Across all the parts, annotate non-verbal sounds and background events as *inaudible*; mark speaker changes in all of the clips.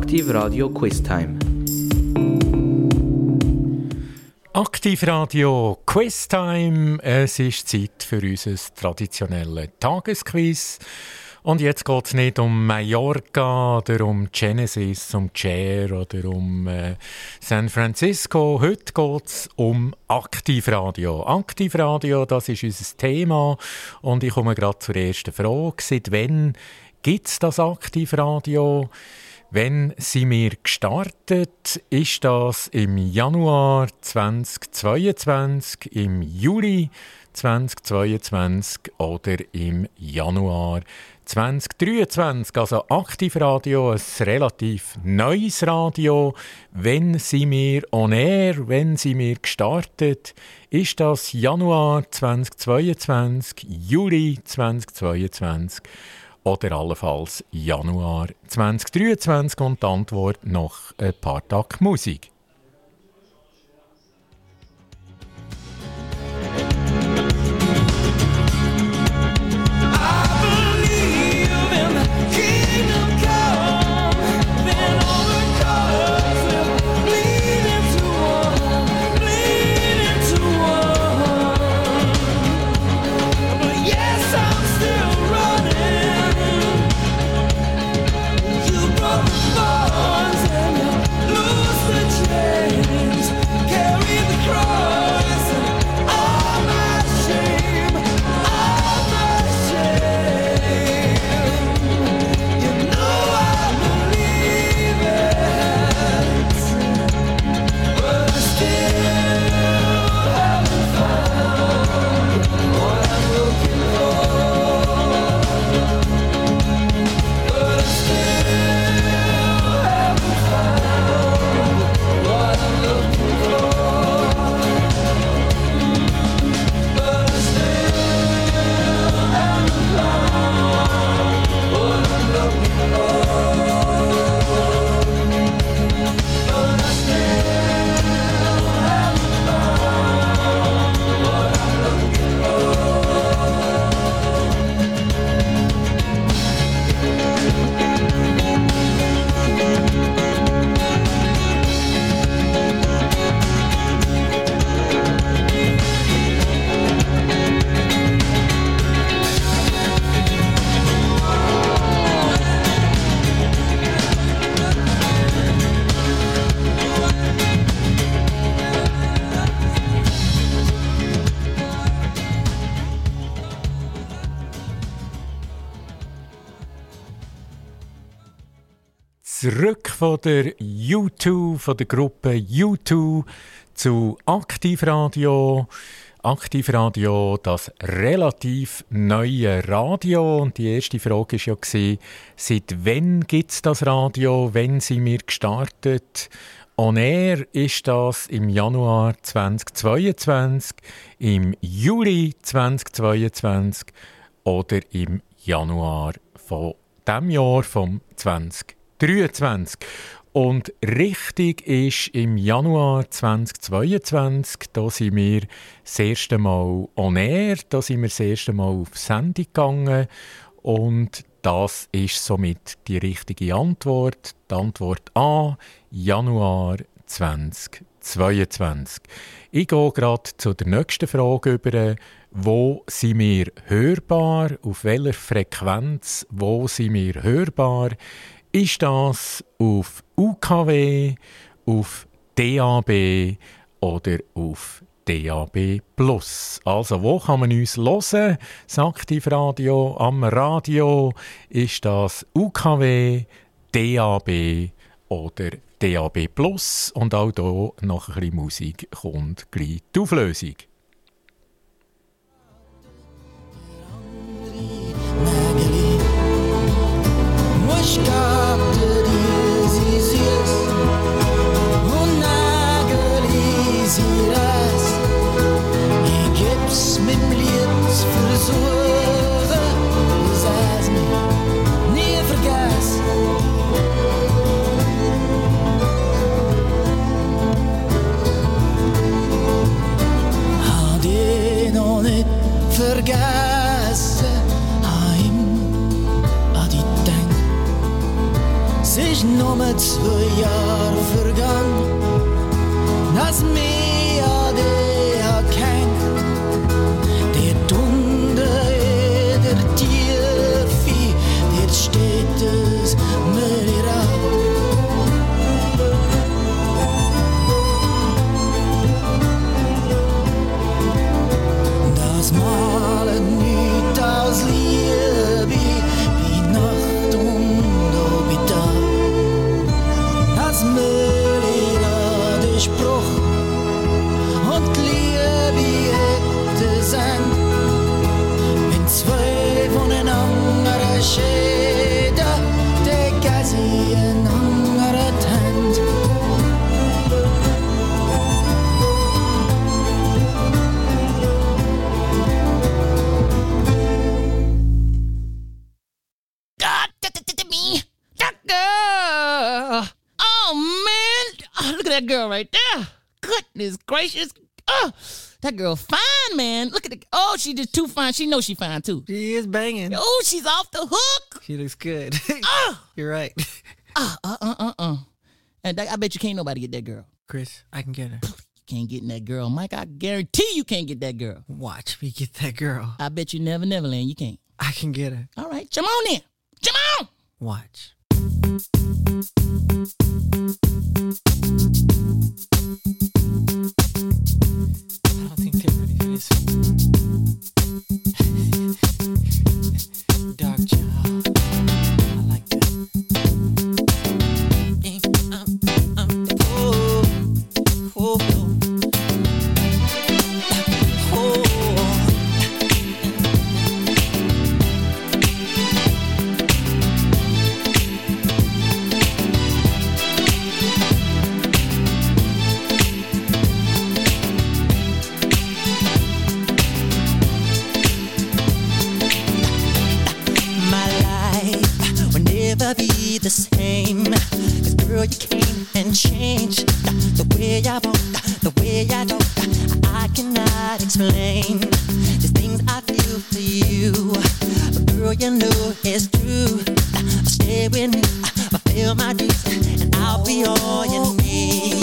Speaker 1: Aktiv Radio Quiz Time.
Speaker 2: Aktiv Radio Quiz Time. Es ist Zeit für unser traditionelles Tagesquiz. Und jetzt geht es nicht um Mallorca oder um Genesis, um Chair oder um äh, San Francisco. Heute geht es um Aktivradio. Aktivradio, das ist unser Thema. Und ich komme gerade zur ersten Frage. Seit wann gibt es das Aktivradio? Wenn sie mir gestartet, ist das im Januar 2022, im Juli 2022 oder im Januar 2023. Also Aktivradio, ein relativ neues Radio. Wenn Sie mir on air, wenn Sie mir gestartet, ist das Januar 2022, Juli 2022 oder allenfalls Januar 2023 und die Antwort noch ein paar Tage Musik. Zurück von der U2, von der Gruppe U2 zu Aktivradio. Aktivradio, das relativ neue Radio. Und die erste Frage war ja, seit wann gibt es das Radio? Wenn Sie mir gestartet? On Air ist das im Januar 2022, im Juli 2022 oder im Januar von dem Jahr vom 2022. 23. Und richtig ist im Januar 2022, da sind wir das erste Mal on air, da sind wir das erste Mal auf Sendung gegangen und das ist somit die richtige Antwort. Die Antwort A, Januar 2022. Ich gehe gerade zu der nächsten Frage über. Wo sind wir hörbar? Auf welcher Frequenz? Wo sind wir hörbar? Ist das auf UKW, auf DAB oder auf DAB+. Also, wo kann man uns hören? Sagt die Radio am Radio. Ist das UKW, DAB oder DAB+. Und auch hier noch ein bisschen Musik kommt gleich die Auflösung.
Speaker 3: is nog met twee jaar vergaan. Naast mij. gracious. Oh, that girl fine, man. Look at the oh, she just too fine. She knows she fine too.
Speaker 4: She is banging.
Speaker 3: Oh, she's off the hook.
Speaker 4: She looks good. *laughs*
Speaker 3: oh.
Speaker 4: You're right. *laughs*
Speaker 3: Uh uh uh uh uh. And I bet you can't nobody get that girl.
Speaker 4: Chris, I can get her.
Speaker 3: You can't get that girl, Mike. I guarantee you can't get that girl.
Speaker 4: Watch me get that girl.
Speaker 3: I bet you never, never land. You can't.
Speaker 4: I can get her.
Speaker 3: All right, come on in. Come on.
Speaker 4: Watch. Dark child.
Speaker 5: the same. Cause girl, you came and changed the way I want, the way I don't. I cannot explain the things I feel for you. But girl, you know it's true. Stay with me, fill my dreams, and I'll be all you need.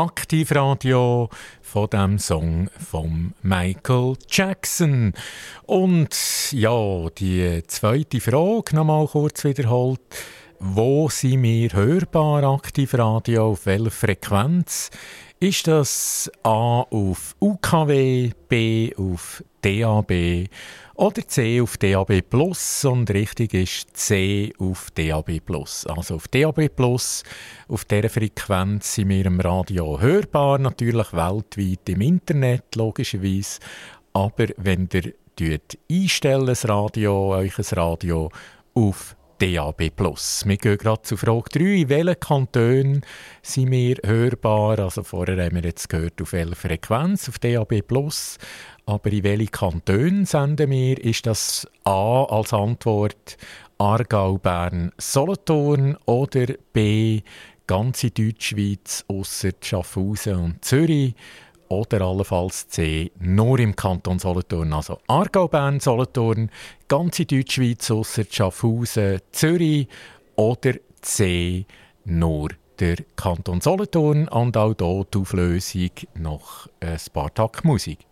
Speaker 2: Aktivradio von dem Song von Michael Jackson. Und ja, die zweite Frage nochmal kurz wiederholt. Wo sind wir hörbar Aktivradio? Auf welcher Frequenz? Ist das A auf UKW, B auf DAB oder C auf DAB Plus und richtig ist C auf DAB Plus. Also auf DAB Plus, auf dieser Frequenz sind wir im Radio hörbar, natürlich weltweit im Internet logischerweise. Aber wenn ihr einstellen, das Radio, euch ein Radio auf DAB+. Wir gehen gerade zu Frage 3. In welchen Kantonen sind wir hörbar? Also vorher haben wir jetzt gehört, auf welcher Frequenz, auf DAB+. Aber in welche Kantonen senden wir? Ist das A als Antwort Aargau, Bern, Solothurn oder B ganze Deutschschweiz ausser Schaffhausen und Zürich? oder allenfalls C nur im Kanton Solothurn. Also Aargau, Bern, Solothurn, ganze Deutschschweiz ausser Schaffhausen, Zürich oder C nur der Kanton Solothurn und auch hier die Auflösung noch ein paar Tag Musik.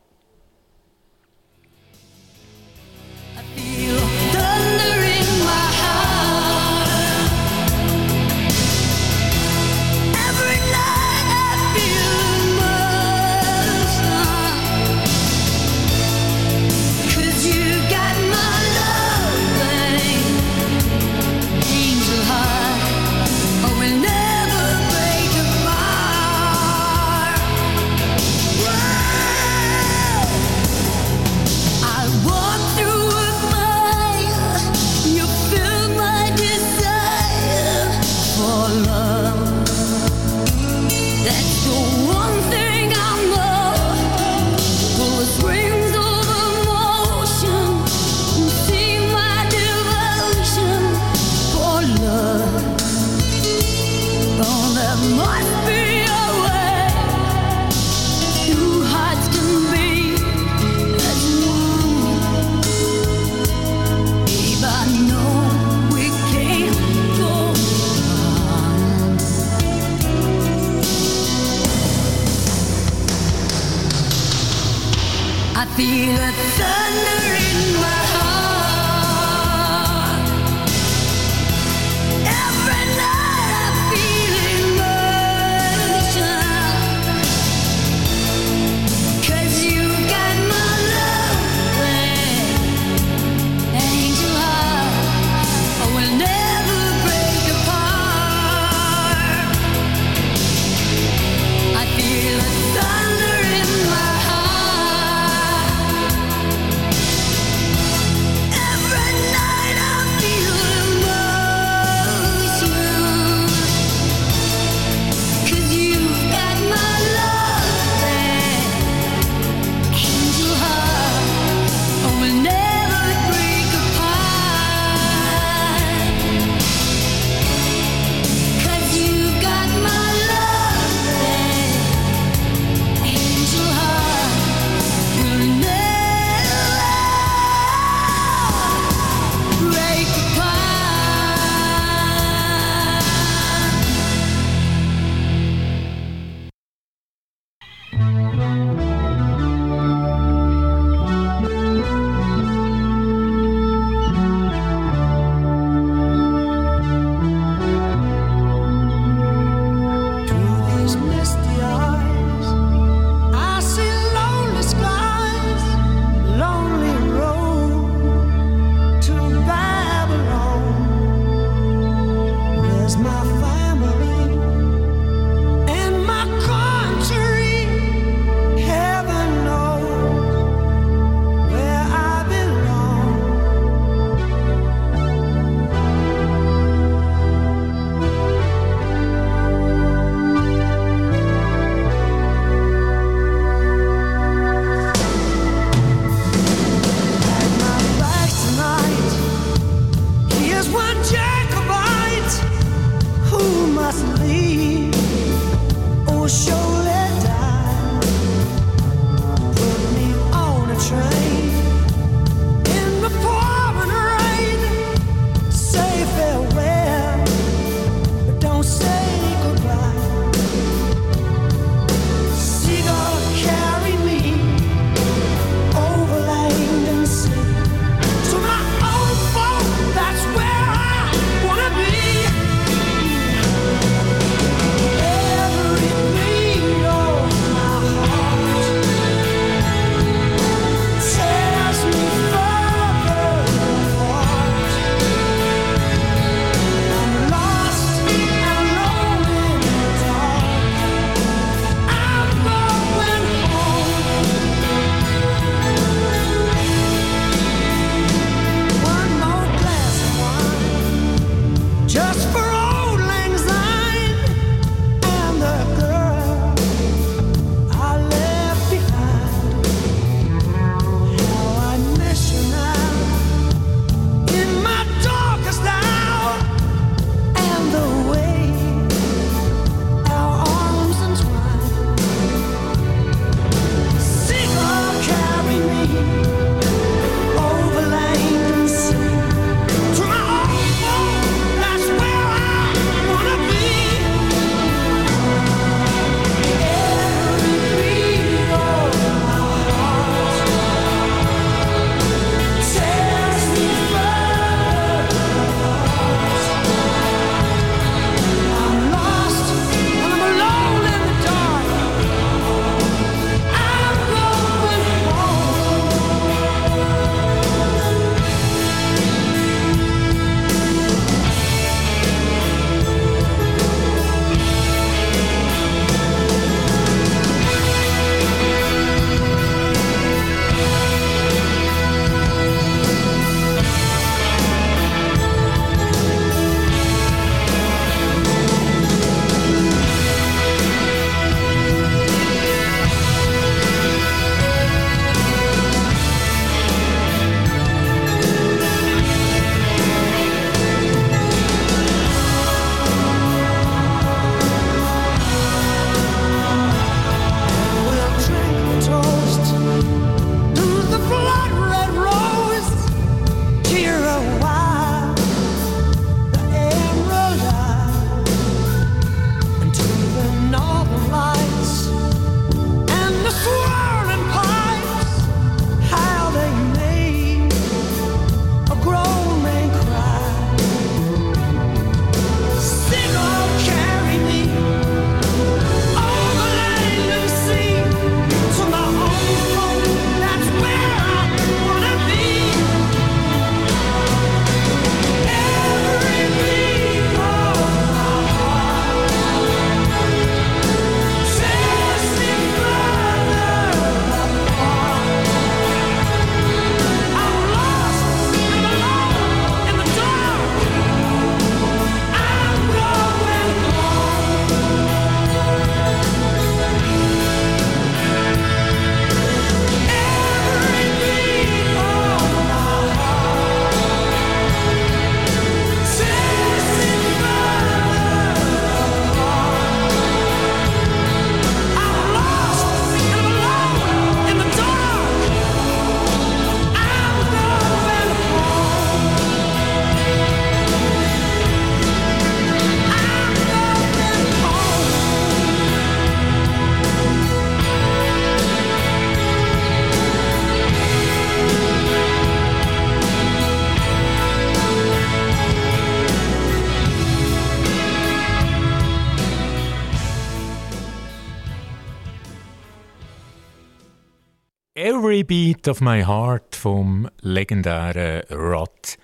Speaker 1: Beat
Speaker 2: of My Heart vom legendären Rod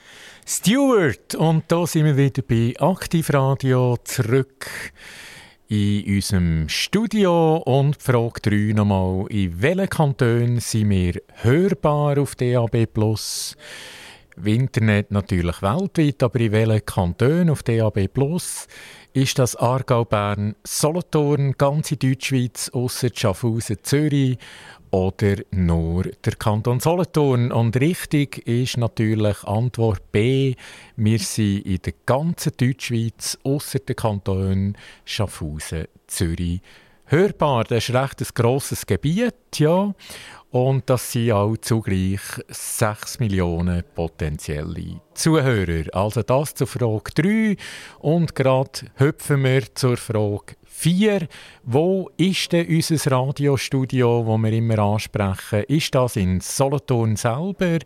Speaker 2: Stewart. Und da sind wir wieder bei Aktivradio zurück in unserem Studio und Frage 3 nochmal, in welchen Kantonen sind wir hörbar auf DAB+. Internet natürlich weltweit, aber in welchen Kantonen auf DAB+, ist das Aargau, Bern, Solothurn, ganze Deutschschweiz, ausser Schaffhausen, Zürich oder nur der Kanton Solothurn? Und richtig ist natürlich Antwort B. Wir sind in der ganzen Deutschschweiz, ausser der Kanton Schaffhausen, Zürich, hörbar. Das ist recht ein grosses Gebiet, ja. Und das sind auch zugleich 6 Millionen potenzielle Zuhörer. Also das zur Frage 3. Und gerade hüpfen wir zur Frage 4. Wo ist denn unser Radiostudio, das wir immer ansprechen? Ist das in Solothurn selber,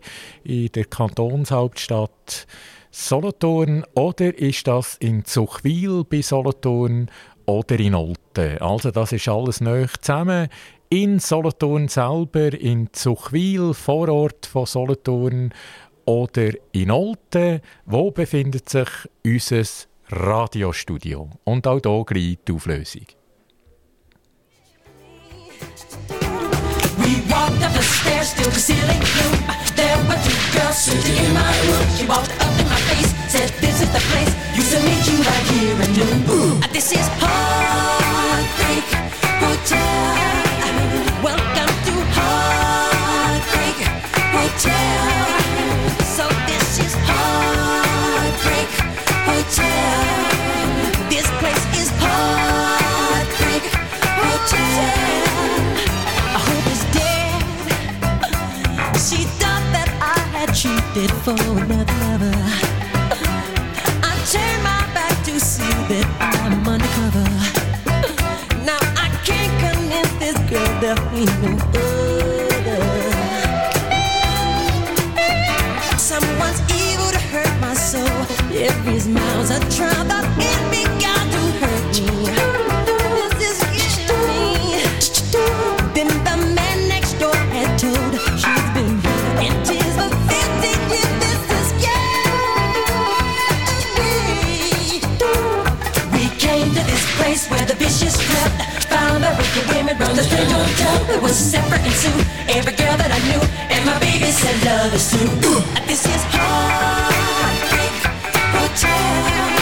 Speaker 2: in der Kantonshauptstadt Solothurn, oder ist das in Zuchwil bei Solothurn oder in Olten? Also das ist alles neu zusammen in Solothurn selber, in Zuchwil, Vorort von Solothurn oder in Olten. Wo befindet sich unser Radiostudio? Und auch hier gleich die Auflösung.
Speaker 5: We walked up the stairs, still the ceiling girls sitting in my room. She walked up in my place. Used to meet you right Hotel. Cheated for another lover. I turned my back to see that I'm undercover. Now I can't convince this girl that we no other. Someone's evil to hurt my soul. Every smile's a trial It was separate and Sue, every girl that I knew, and my baby said love is true. This is Heartbreak Hotel.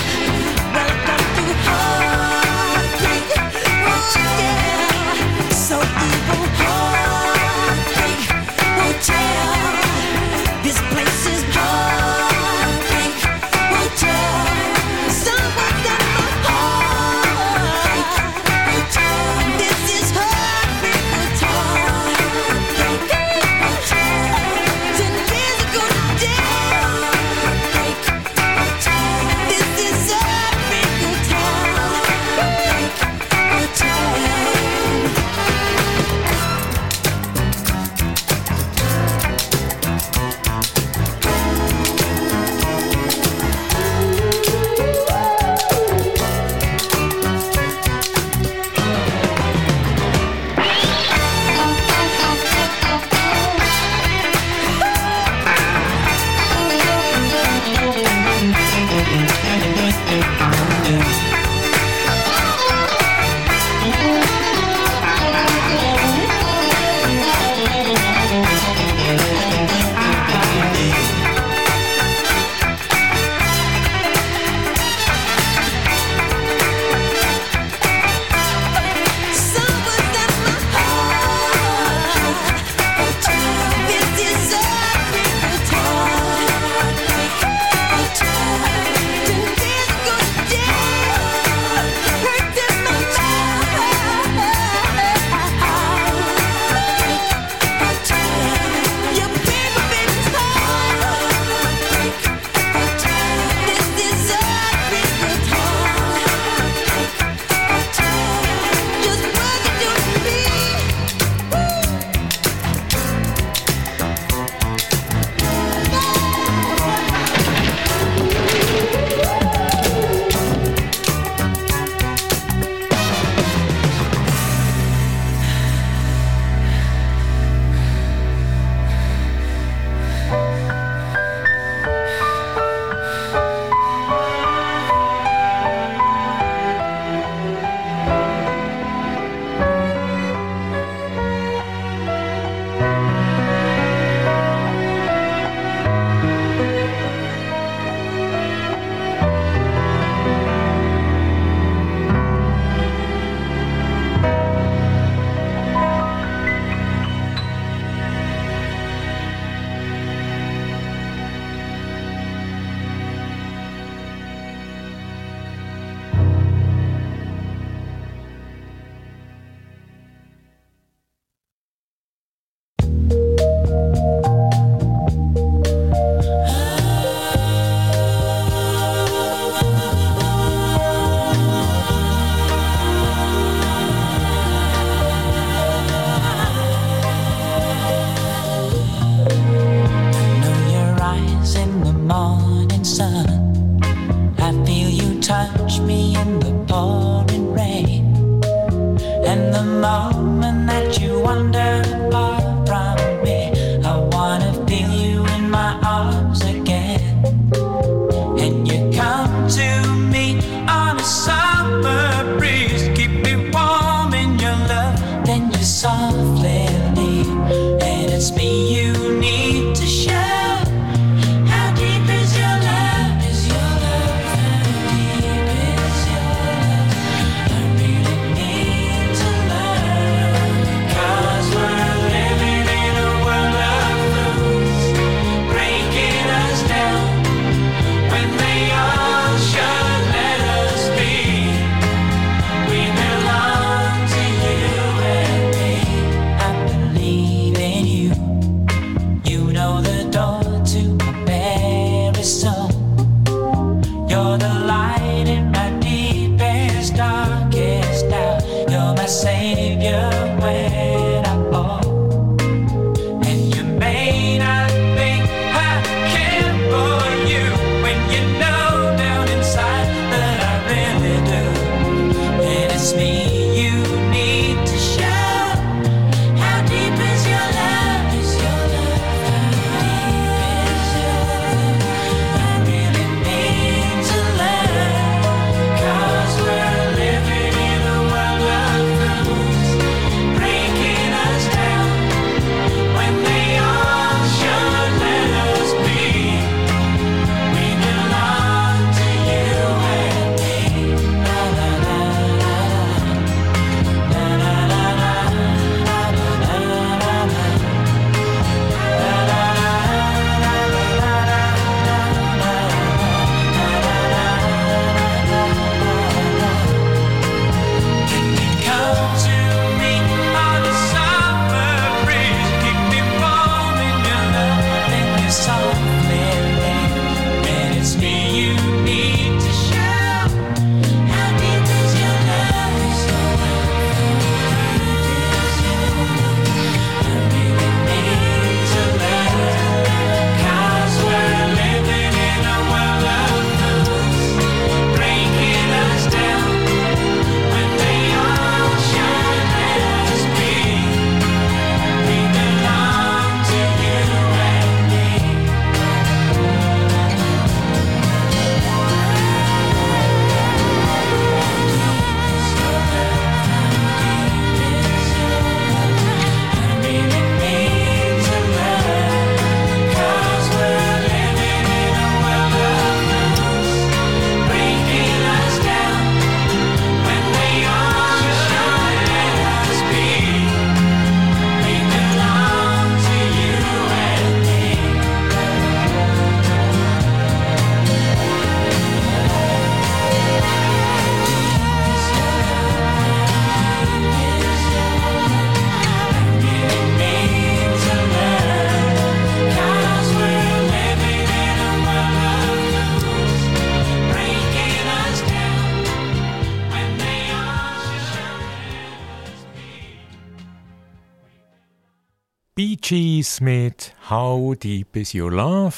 Speaker 2: Gees mit How Deep Is Your Love.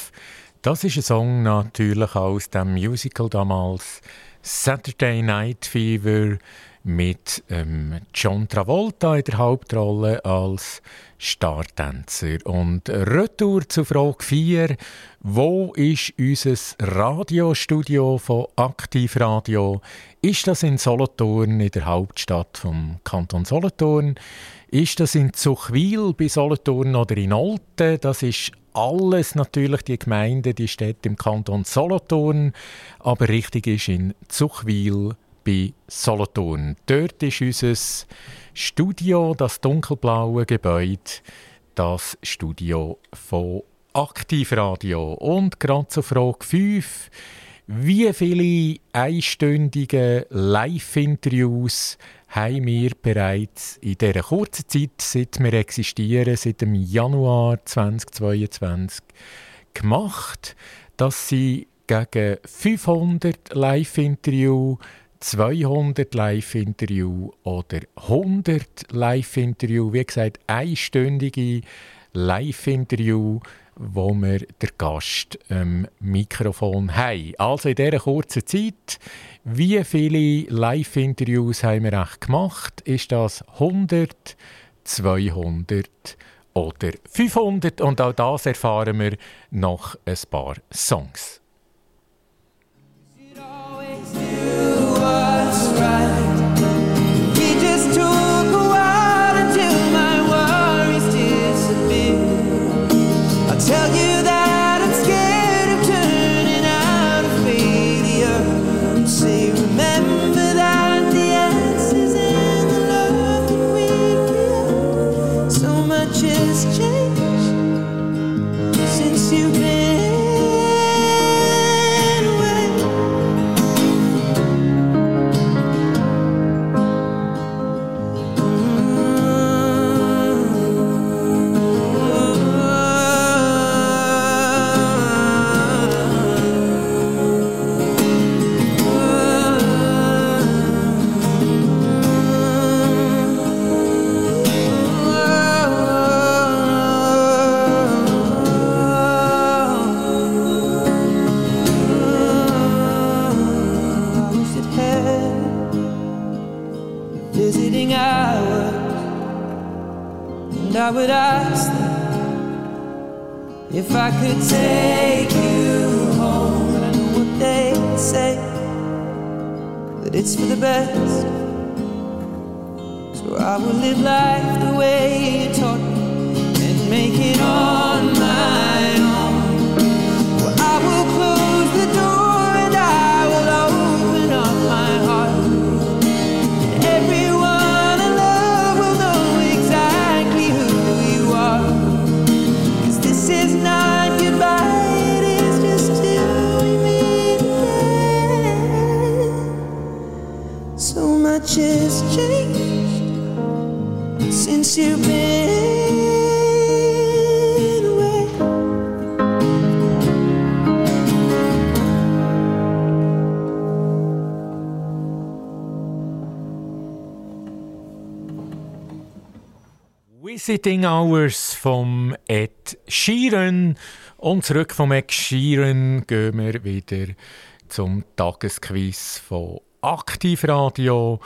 Speaker 2: Das ist ein Song natürlich aus dem Musical damals Saturday Night Fever mit ähm, John Travolta in der Hauptrolle als Startänzer. Und Retour zu Frage 4. Wo ist unser Radiostudio von Aktivradio? Ist das in Solothurn, in der Hauptstadt vom Kanton Solothurn? Ist das in Zuchwil bei Solothurn oder in Olten? Das ist alles natürlich die Gemeinde, die Städte im Kanton Solothurn. Aber richtig ist in Zuchwil bei Solothurn. Dort ist unser Studio, das dunkelblaue Gebäude, das Studio von Aktivradio. Und gerade zur Frage 5. Wie viele einstündige Live-Interviews haben wir bereits in dieser kurzen Zeit, seit wir existieren, seit dem Januar 2022, gemacht? Das sind gegen 500 Live-Interviews 200 Live-Interview oder 100 Live-Interview, wie gesagt, einstündige Live-Interview, wo wir der Gast am Mikrofon haben. Also in dieser kurzen Zeit, wie viele Live-Interviews haben wir echt gemacht? Ist das 100, 200 oder 500? Und auch das erfahren wir nach ein paar Songs.
Speaker 6: Much has changed since you've been away.
Speaker 2: Visiting Hours vom Ed Sheeran. Und zurück vom Ed Sheeran gehen wir wieder zum Tagesquiz von Aktivradio.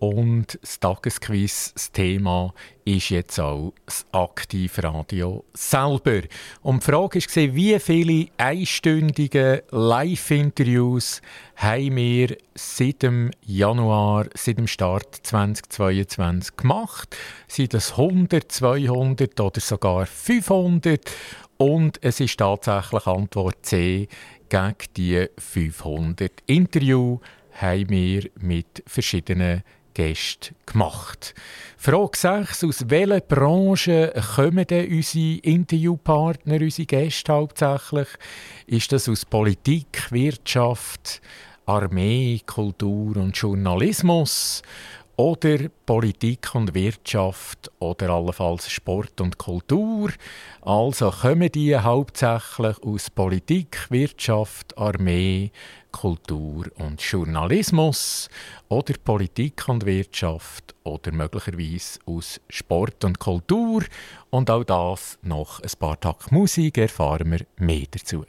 Speaker 2: Und das Tagesquiz, das Thema ist jetzt auch das Aktivradio selber. Und die Frage war, wie viele einstündige Live-Interviews haben wir seit dem Januar, seit dem Start 2022 gemacht? Sind das 100, 200 oder sogar 500? Und es ist tatsächlich Antwort C gegen die 500 Interviews haben wir mit verschiedenen Gästen gemacht. Frage 6. Aus welcher Branche kommen denn unsere Interviewpartner, unsere Gäste hauptsächlich? Ist das aus Politik, Wirtschaft, Armee, Kultur und Journalismus? Oder Politik und Wirtschaft oder allenfalls Sport und Kultur. Also kommen die hauptsächlich aus Politik, Wirtschaft, Armee, Kultur und Journalismus oder Politik und Wirtschaft oder möglicherweise aus Sport und Kultur. Und auch das noch ein paar Tag Musik erfahren wir mehr dazu.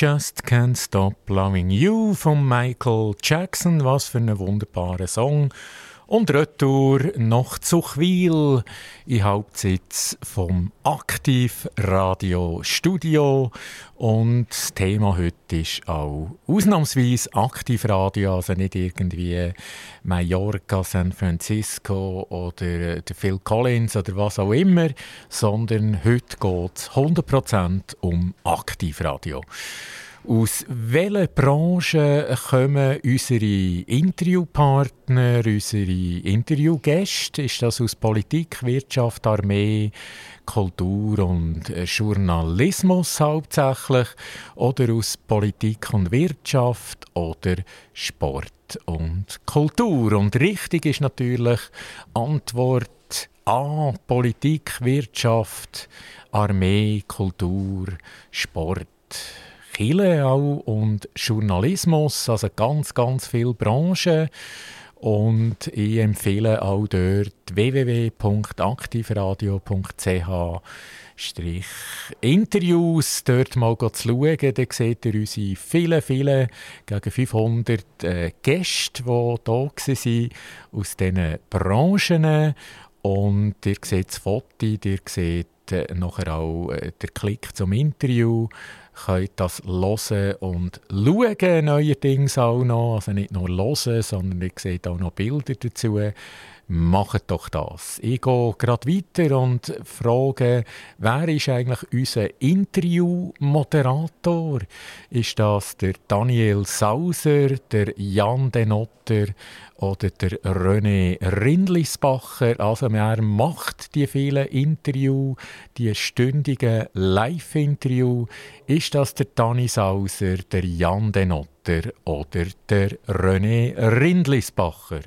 Speaker 7: Just Can't Stop Loving You
Speaker 2: von Michael Jackson. Was für ein wunderbarer Song. Und retour nach Zuchwil im Hauptsitz vom Aktivradio Studio. Und das Thema heute ist auch ausnahmsweise Aktivradio, also nicht irgendwie Mallorca, San Francisco oder Phil Collins oder was auch immer, sondern heute geht es 100% um Aktivradio. Aus welchen Branchen kommen unsere Interviewpartner, unsere Interviewgäste? Ist das aus Politik, Wirtschaft, Armee, Kultur und äh, Journalismus hauptsächlich? Oder aus Politik und Wirtschaft oder Sport und Kultur? Und richtig ist natürlich Antwort A: Politik, Wirtschaft, Armee, Kultur, Sport. Kille auch und Journalismus, also ganz, ganz viele Branchen. Und ich empfehle auch dort www.aktivradio.ch-interviews. Dort mal zu schauen. Da seht ihr unsere vielen, vielen, gegen 500 äh, Gäste, die hier waren, aus diesen Branchen. Und ihr seht das Foto, ihr seht äh, nachher auch äh, den Klick zum Interview könnt das hören und schauen, neuerdings auch noch. Also nicht nur hören, sondern ihr seht auch noch Bilder dazu. Macht doch das. Ich gehe gerade weiter und frage, wer ist eigentlich unser Interview-Moderator? Ist das der Daniel Sauser, der Jan Denotter oder der René Rindlisbacher? Also er macht die vielen Interviews, die stündigen Live-Interviews. Ist das der Dani Sauser, der Jan Denotter oder der René Rindlisbacher?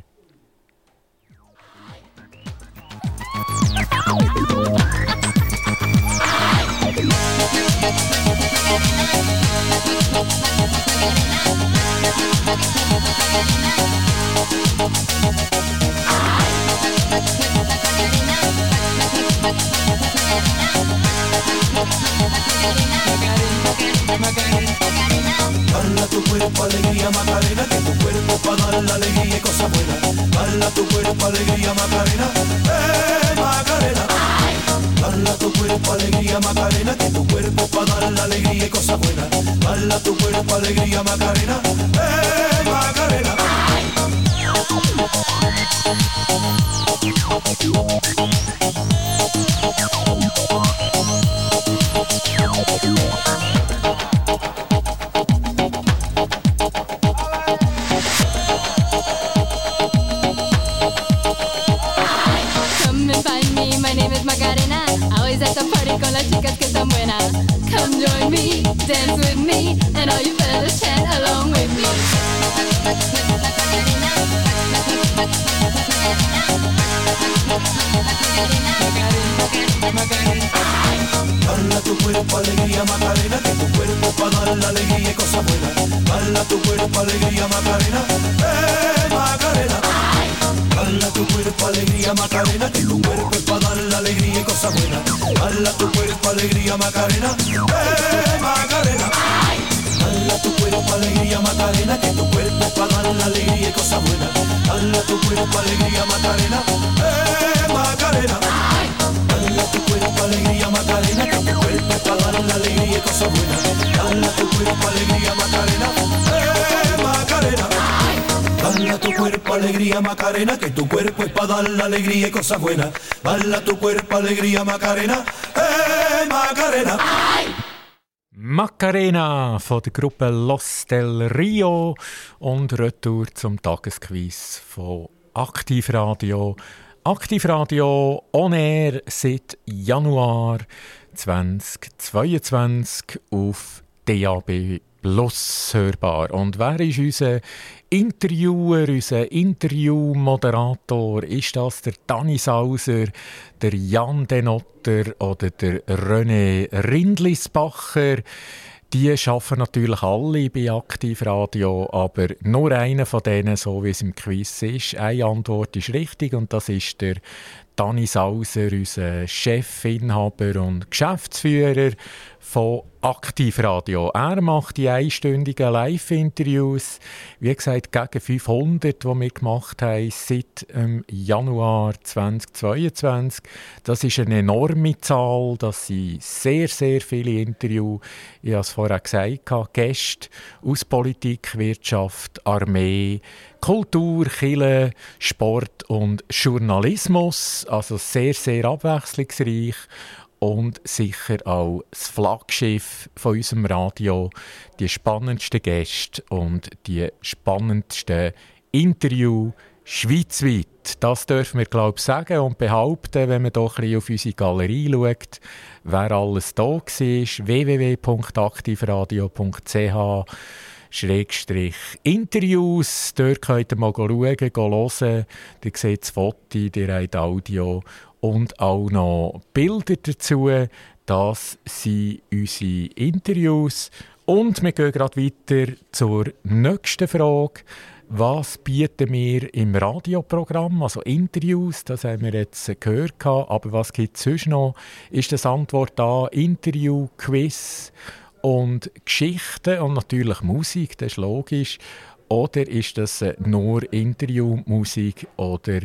Speaker 8: Bala tu cuerpo, alegría, Macarena, que tu cuerpo para dar la alegría y cosas buenas. Bala tu cuerpo, alegría, Macarena, eh, Macarena. Bala tu cuerpo, alegría, Macarena, que tu cuerpo para dar la alegría y cosas buenas. Bala tu cuerpo, alegría, Macarena, eh, Macarena.
Speaker 9: Macarena, que
Speaker 8: tu cuerpo es para dar la alegría y cosas buenas. Bala tu cuerpo, alegría, Macarena, eh, Macarena. Macarena
Speaker 2: von der Gruppe Los del Rio und Retour zum Tagesquiz von Aktivradio. Aktivradio on air seit Januar 2022 auf DAB Plus hörbar. Und wer ist unser Interviewer, unser Interviewmoderator? Ist das der Dani Sauser, der Jan Denotter oder der René Rindlisbacher? Die arbeiten natürlich alle bei Aktivradio, aber nur einer von denen, so wie es im Quiz ist. Eine Antwort ist richtig und das ist der Dani Sauser, unser Chefinhaber und Geschäftsführer von Aktivradio. Er macht die einstündigen Live-Interviews, wie gesagt, gegen 500, die wir gemacht haben seit ähm, Januar 2022. Das ist eine enorme Zahl, das sind sehr, sehr viele Interviews. Ich habe es vorher gesagt, Gäste aus Politik, Wirtschaft, Armee, Kultur, Kirche, Sport und Journalismus. Also sehr, sehr abwechslungsreich und sicher auch das Flaggschiff von unserem Radio, die spannendsten Gäste und die spannendsten Interviews schweizweit. Das dürfen wir, glaube ich, sagen und behaupten, wenn man doch auf unsere Galerie schaut, wer alles da war, www.aktivradio.ch Schrägstrich Interviews. Dort könnt ihr mal schauen, hören. Ihr seht das Foto, ihr habt Audio und auch noch Bilder dazu. Das sind unsere Interviews. Und wir gehen gerade weiter zur nächsten Frage. Was bieten wir im Radioprogramm? Also Interviews, das haben wir jetzt gehört. Aber was gibt es sonst noch? Ist das Antwort da Interview, Quiz und Geschichten und natürlich Musik, das ist logisch. Oder ist das äh, nur Interviewmusik oder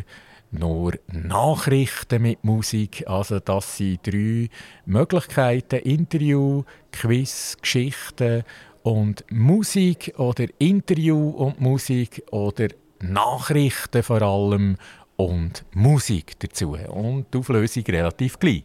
Speaker 2: nur Nachrichten mit Musik? Also das sind drei Möglichkeiten. Interview, Quiz, Geschichten und Musik oder Interview und Musik oder Nachrichten vor allem und Musik dazu. Und die Auflösung relativ gleich.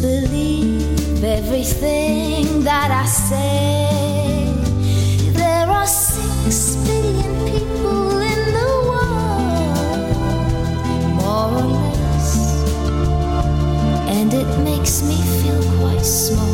Speaker 10: Believe everything that I say. There are six billion people in the world, more or less, and it makes me feel quite small.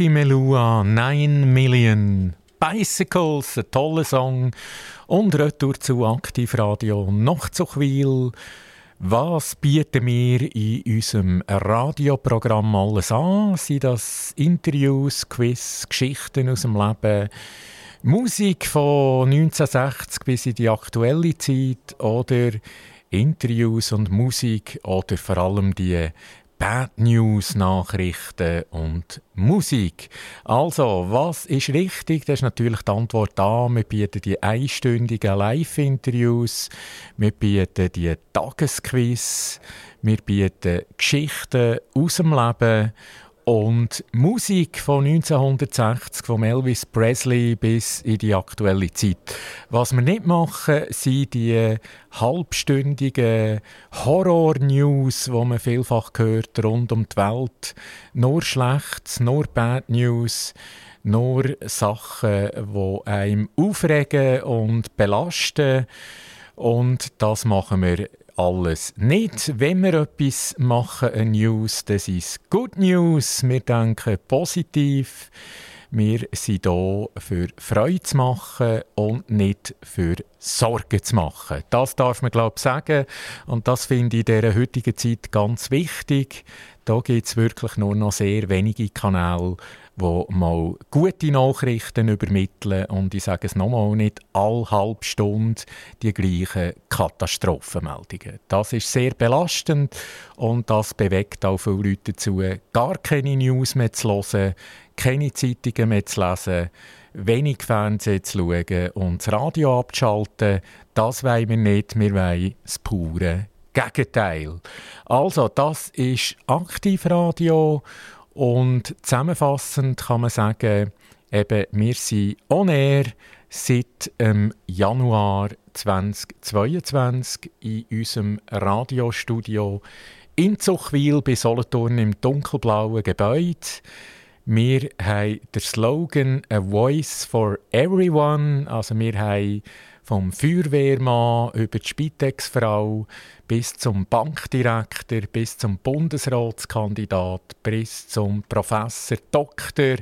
Speaker 2: Katie Melua, 9 Million Bicycles, ein toller Song. Und retour zu Aktivradio noch zu Chwil. Was bieten wir in unserem Radioprogramm alles an? Sind das Interviews, Quiz, Geschichten aus dem Leben, Musik von 1960 bis in die aktuelle Zeit oder Interviews und Musik oder vor allem die Bad News Nachrichten und Musik. Also, was ist richtig? Das ist natürlich die Antwort da. Wir bieten die einstündigen Live-Interviews, wir bieten die Tagesquiz, wir bieten Geschichten aus dem Leben und Musik von 1960, von Elvis Presley bis in die aktuelle Zeit. Was wir nicht machen, sind die halbstündigen Horror-News, die man vielfach hört rund um die Welt. Nur Schlechtes, nur Bad News, nur Sachen, die einem aufregen und belasten. Und das machen wir alles nicht. Wenn wir etwas machen, eine News, das ist Good News. Wir denken positiv. Wir sind hier für Freude zu machen und nicht für Sorgen zu machen. Das darf man, glaube ich, sagen. Und das finde ich in dieser heutigen Zeit ganz wichtig. Da gibt es wirklich nur noch sehr wenige Kanäle, wo mal gute Nachrichten übermitteln und ich sage es nochmal, nicht alle halbe Stunde die gleichen Katastrophenmeldungen. Das ist sehr belastend und das bewegt auch viele Leute dazu, gar keine News mehr zu hören, keine Zeitungen mehr zu lesen, wenig Fernsehen zu schauen und das Radio abzuschalten. Das wollen wir nicht, wir wollen das pure Gegenteil. Also, das ist Aktivradio und zusammenfassend kann man sagen, eben, wir sind on air seit ähm, Januar 2022 in unserem Radiostudio in Zuchwil bei Solothurn im dunkelblauen Gebäude. Wir haben den Slogan «A Voice for Everyone», also wir haben vom Feuerwehrmann über die Spitexfrau bis zum Bankdirektor, bis zum Bundesratskandidat, bis zum Professor, Doktor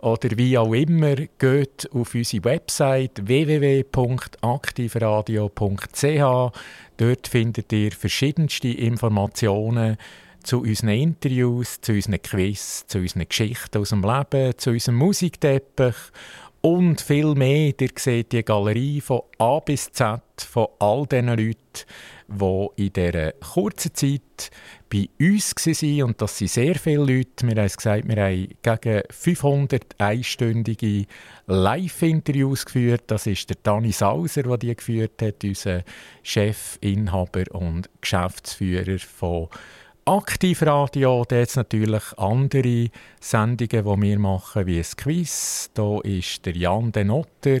Speaker 2: oder wie auch immer, geht auf unsere Website www.aktivradio.ch. Dort findet ihr verschiedenste Informationen zu unseren Interviews, zu unseren Quiz, zu unseren Geschichten aus dem Leben, zu unserem Musikteppich und viel mehr. Ihr seht die Galerie von A bis Z von all diesen Leuten, die in dieser kurzen Zeit bei uns waren. Und das sind sehr viele Leute. Wir haben es gesagt, wir haben gegen 500 einstündige Live-Interviews geführt. Das ist der Dani Sauser, der die geführt hat, unser Chef, Inhaber und Geschäftsführer von Aktivradio, da jetzt natürlich andere Sendungen, die wir machen, wie ein Quiz. Da ist der Jan Denotter,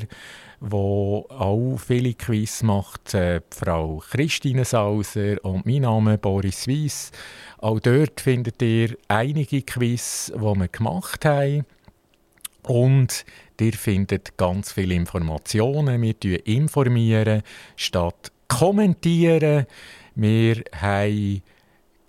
Speaker 2: der auch viele Quiz macht, äh, Frau Christine Sauser und mein Name Boris Weiss. Auch dort findet ihr einige Quiz, die wir gemacht haben. Und ihr findet ganz viele Informationen. Wir informieren statt kommentieren. Wir haben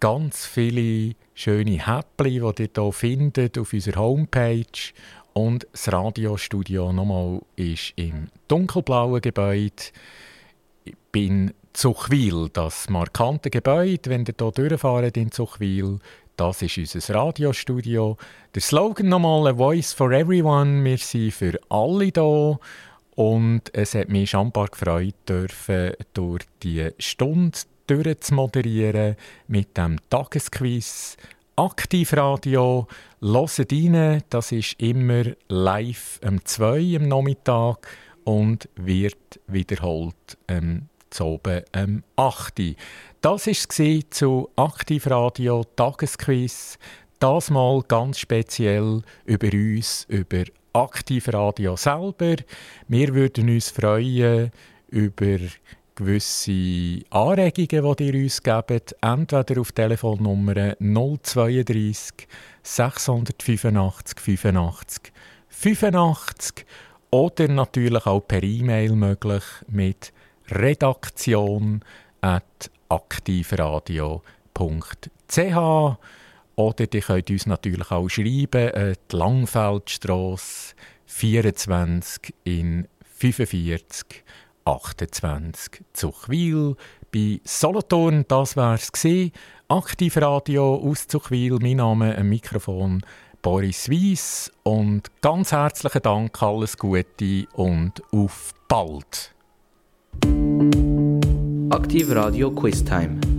Speaker 2: ganz viele schöne Häppchen, die ihr hier findet auf unserer Homepage. Und das Radiostudio nochmal ist im dunkelblauen Gebäude. Bin Zuchwil, das markante Gebäude, wenn ihr hier durchfahrt in Zuchwil. Das ist unser Radiostudio. Der Slogan nochmal, «A Voice for Everyone». Wir sind für alle da. Und es hat mich schambar gefreut, dürfen durch die Stunde durchzumoderieren mit dem Tagesquiz. Aktivradio, hört rein, das ist immer live am 2 am Nachmittag und wird wiederholt ähm, oben am 8. Das war zu Aktivradio Tagesquiz. Das mal ganz speziell über uns, über Aktivradio selber. Wir würden uns freuen über gewisse Anregungen, die ihr uns gebt, entweder auf Telefonnummer 032 685 85 85 oder natürlich auch per E-Mail möglich mit redaktion at aktivradio.ch oder ihr könnt uns natürlich auch schreiben, die Langfeldstrasse 24 in 45 28 Zuchwil. Bei Solothurn, das war es. Aktivradio aus Zuchwil. Mein Name am Mikrofon Boris Weiss. Und ganz herzlichen Dank, alles Gute und auf bald.
Speaker 11: Aktivradio Quiztime.